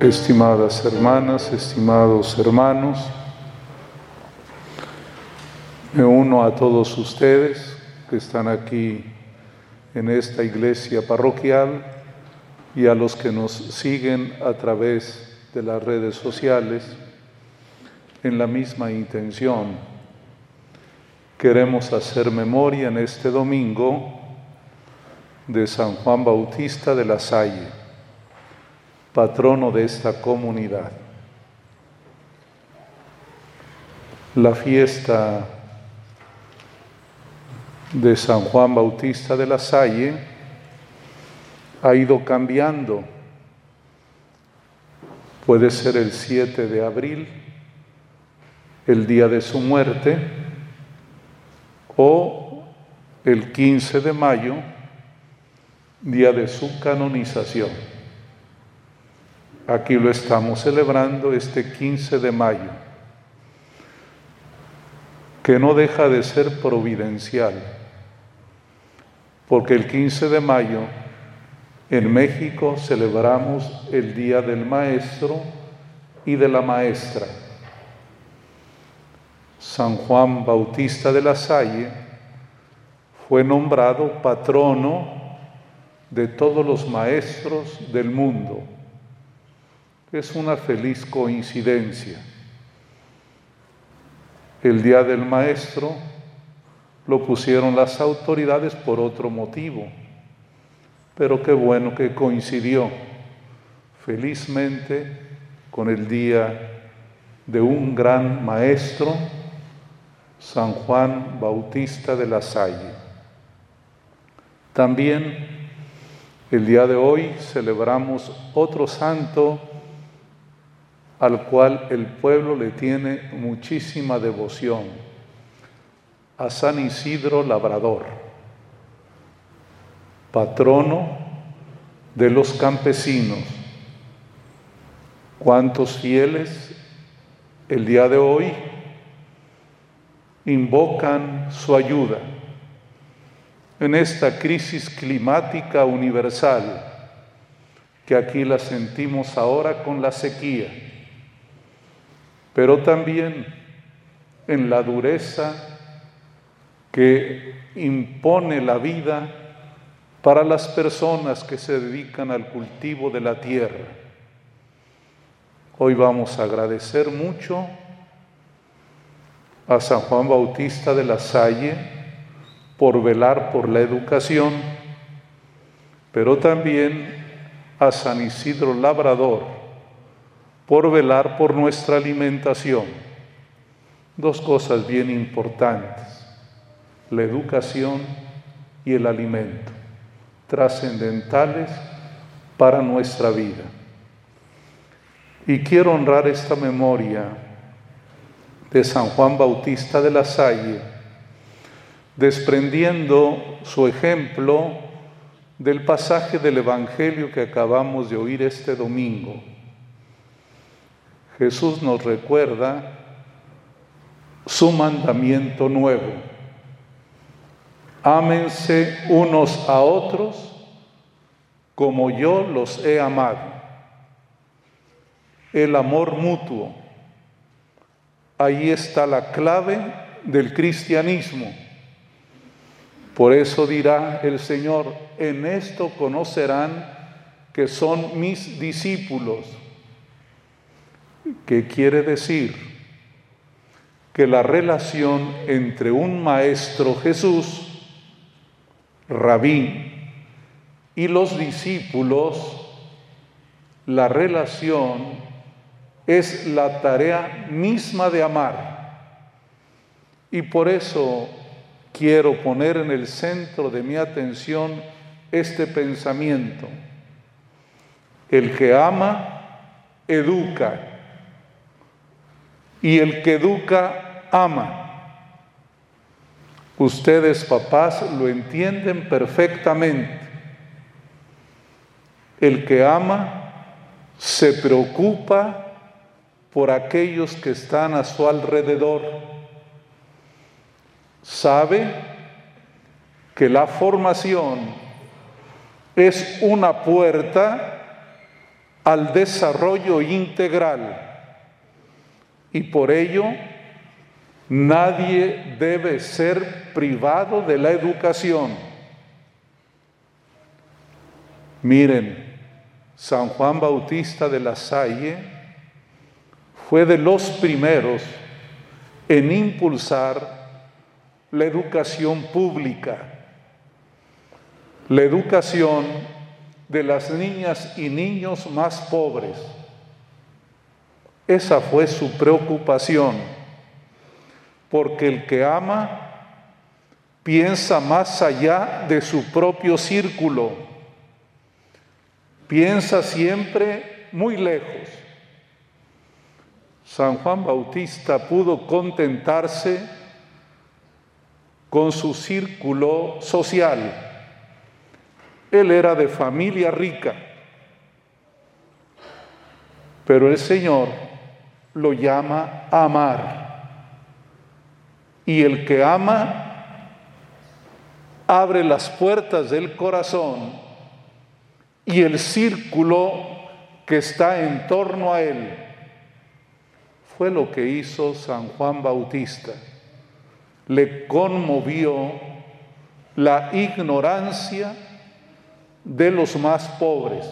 Estimadas hermanas, estimados hermanos, me uno a todos ustedes que están aquí en esta iglesia parroquial y a los que nos siguen a través de las redes sociales en la misma intención. Queremos hacer memoria en este domingo de San Juan Bautista de la Salle patrono de esta comunidad. La fiesta de San Juan Bautista de la Salle ha ido cambiando. Puede ser el 7 de abril, el día de su muerte, o el 15 de mayo, día de su canonización. Aquí lo estamos celebrando este 15 de mayo, que no deja de ser providencial, porque el 15 de mayo en México celebramos el Día del Maestro y de la Maestra. San Juan Bautista de la Salle fue nombrado patrono de todos los maestros del mundo es una feliz coincidencia. El día del maestro lo pusieron las autoridades por otro motivo, pero qué bueno que coincidió felizmente con el día de un gran maestro, San Juan Bautista de la Salle. También el día de hoy celebramos otro santo al cual el pueblo le tiene muchísima devoción, a San Isidro Labrador, patrono de los campesinos. ¿Cuántos fieles el día de hoy invocan su ayuda en esta crisis climática universal que aquí la sentimos ahora con la sequía? Pero también en la dureza que impone la vida para las personas que se dedican al cultivo de la tierra. Hoy vamos a agradecer mucho a San Juan Bautista de la Salle por velar por la educación, pero también a San Isidro Labrador por velar por nuestra alimentación. Dos cosas bien importantes, la educación y el alimento, trascendentales para nuestra vida. Y quiero honrar esta memoria de San Juan Bautista de la Salle, desprendiendo su ejemplo del pasaje del Evangelio que acabamos de oír este domingo Jesús nos recuerda su mandamiento nuevo. Ámense unos a otros como yo los he amado. El amor mutuo. Ahí está la clave del cristianismo. Por eso dirá el Señor, en esto conocerán que son mis discípulos ¿Qué quiere decir que la relación entre un maestro Jesús, rabí, y los discípulos, la relación es la tarea misma de amar. Y por eso quiero poner en el centro de mi atención este pensamiento. El que ama, educa y el que educa ama. Ustedes papás lo entienden perfectamente. El que ama se preocupa por aquellos que están a su alrededor. Sabe que la formación es una puerta al desarrollo integral y por ello nadie debe ser privado de la educación. Miren, San Juan Bautista de la Salle fue de los primeros en impulsar la educación pública, la educación de las niñas y niños más pobres. Esa fue su preocupación, porque el que ama piensa más allá de su propio círculo, piensa siempre muy lejos. San Juan Bautista pudo contentarse con su círculo social. Él era de familia rica, pero el Señor lo llama amar. Y el que ama abre las puertas del corazón y el círculo que está en torno a él. Fue lo que hizo San Juan Bautista le conmovió la ignorancia de los más pobres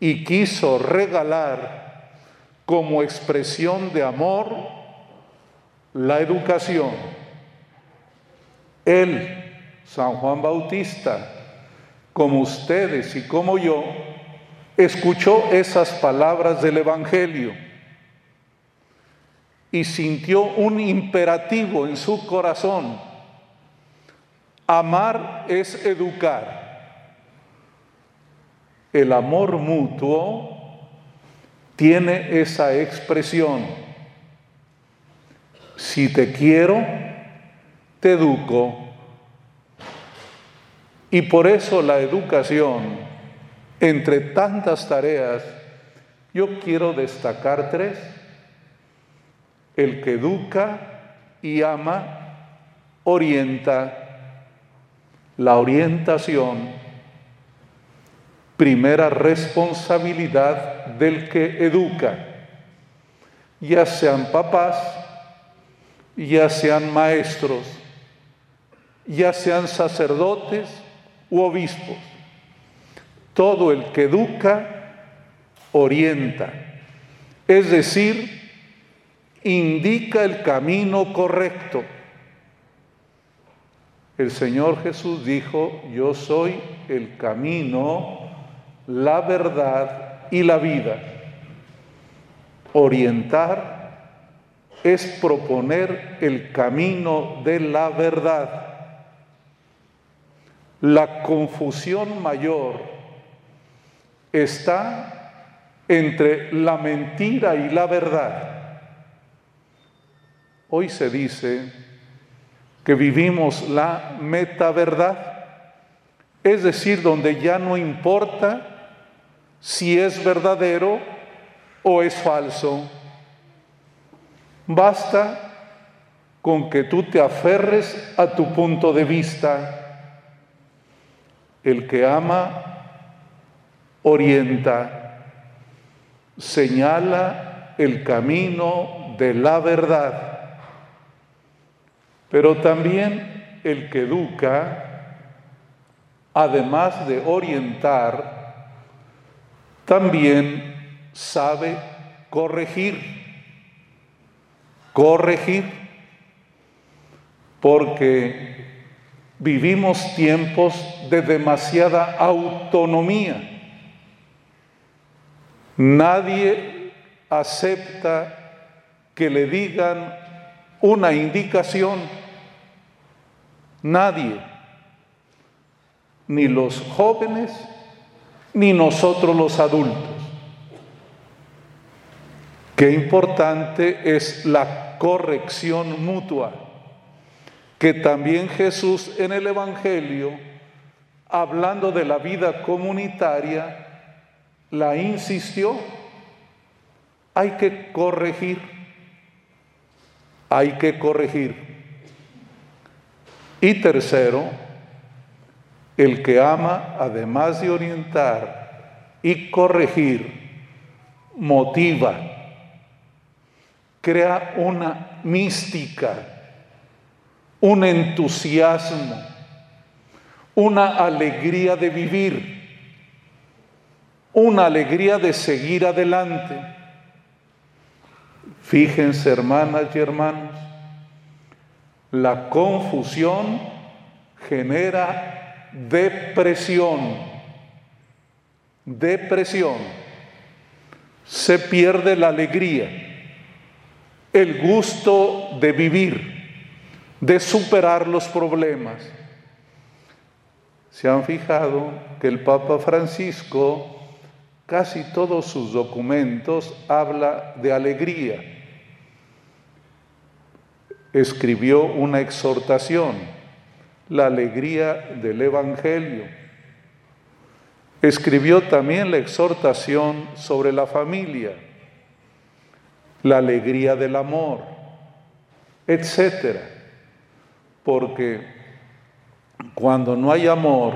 y quiso regalar como expresión de amor la educación. Él, San Juan Bautista, como ustedes y como yo, escuchó esas palabras del Evangelio y sintió un imperativo en su corazón. Amar es educar. El amor mutuo tiene esa expresión. Si te quiero, te educo. Y por eso la educación, entre tantas tareas, yo quiero destacar tres el que educa y ama, orienta. La orientación, primera responsabilidad del que educa, ya sean papás, ya sean maestros, ya sean sacerdotes u obispos. Todo el que educa, orienta. Es decir, indica el camino correcto. El Señor Jesús dijo, yo soy el camino, la verdad y la vida. Orientar es proponer el camino de la verdad. La confusión mayor está entre la mentira y la verdad. Hoy se dice que vivimos la metaverdad, es decir, donde ya no importa si es verdadero o es falso. Basta con que tú te aferres a tu punto de vista. El que ama, orienta, señala el camino de la verdad. Pero también el que educa, además de orientar, también sabe corregir. Corregir. Porque vivimos tiempos de demasiada autonomía. Nadie acepta que le digan una indicación. Nadie, ni los jóvenes, ni nosotros los adultos. Qué importante es la corrección mutua, que también Jesús en el Evangelio, hablando de la vida comunitaria, la insistió. Hay que corregir hay que corregir. Y tercero, el que ama, además de orientar, y corregir motiva, crea una mística, un entusiasmo, una alegría de vivir, una alegría de seguir adelante. Fíjense, hermanas y hermanos, la confusión genera depresión. Depresión. Se pierde la alegría, el gusto de vivir, de superar los problemas. Se han fijado que el Papa Francisco, casi todos sus documentos habla de alegría. Escribió una exhortación, la alegría del Evangelio. Escribió también la exhortación sobre la familia, la alegría del amor, etcétera. Porque cuando no hay amor,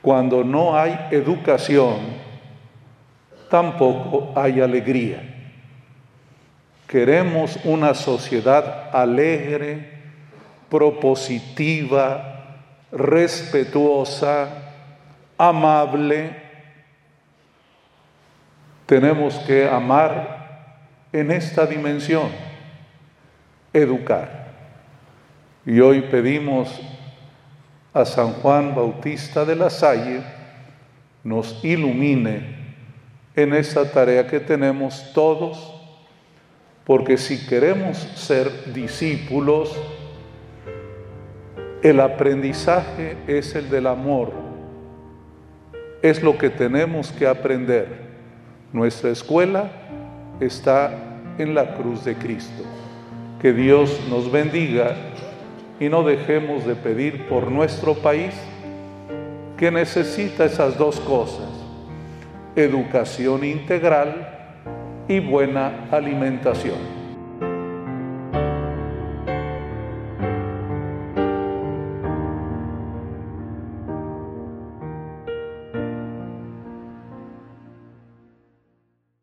cuando no hay educación, tampoco hay alegría. Queremos una sociedad alegre, propositiva, respetuosa, amable. Tenemos que amar en esta dimensión, educar. Y hoy pedimos a San Juan Bautista de la Salle nos ilumine en esta tarea que tenemos todos, porque si queremos ser discípulos, el aprendizaje es el del amor, es lo que tenemos que aprender. Nuestra escuela está en la cruz de Cristo. Que Dios nos bendiga y no dejemos de pedir por nuestro país que necesita esas dos cosas, educación integral y buena alimentación.